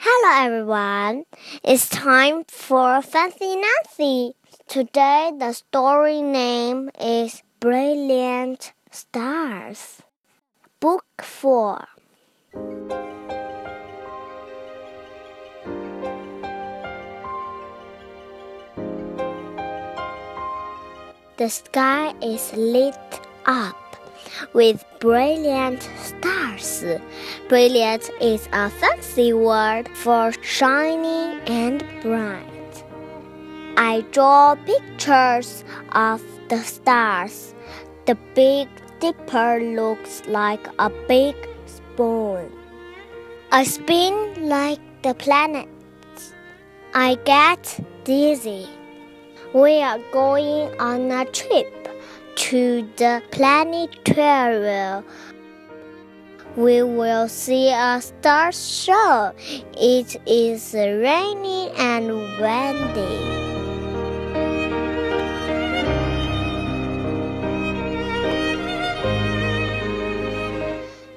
Hello everyone. It's time for Fancy Nancy. Today the story name is Brilliant Stars. Book 4. The sky is lit up with brilliant stars. Brilliant is a fancy word for shiny and bright. I draw pictures of the stars. The Big Dipper looks like a big spoon. I spin like the planets. I get dizzy. We are going on a trip to the planetarium. We will see a star show. It is raining and windy.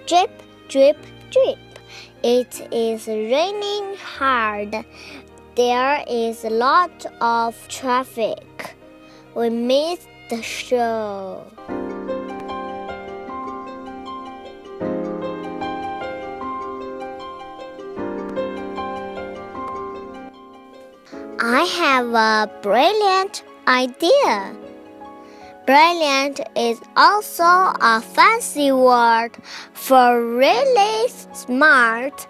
Drip, drip, drip. It is raining hard. There is a lot of traffic. We missed the show. I have a brilliant idea. Brilliant is also a fancy word for really smart.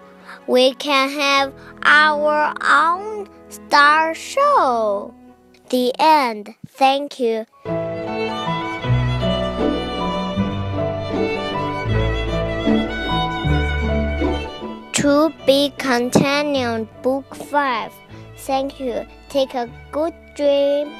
We can have our own star show. The end. Thank you. To be continued, Book 5. Thank you. Take a good dream.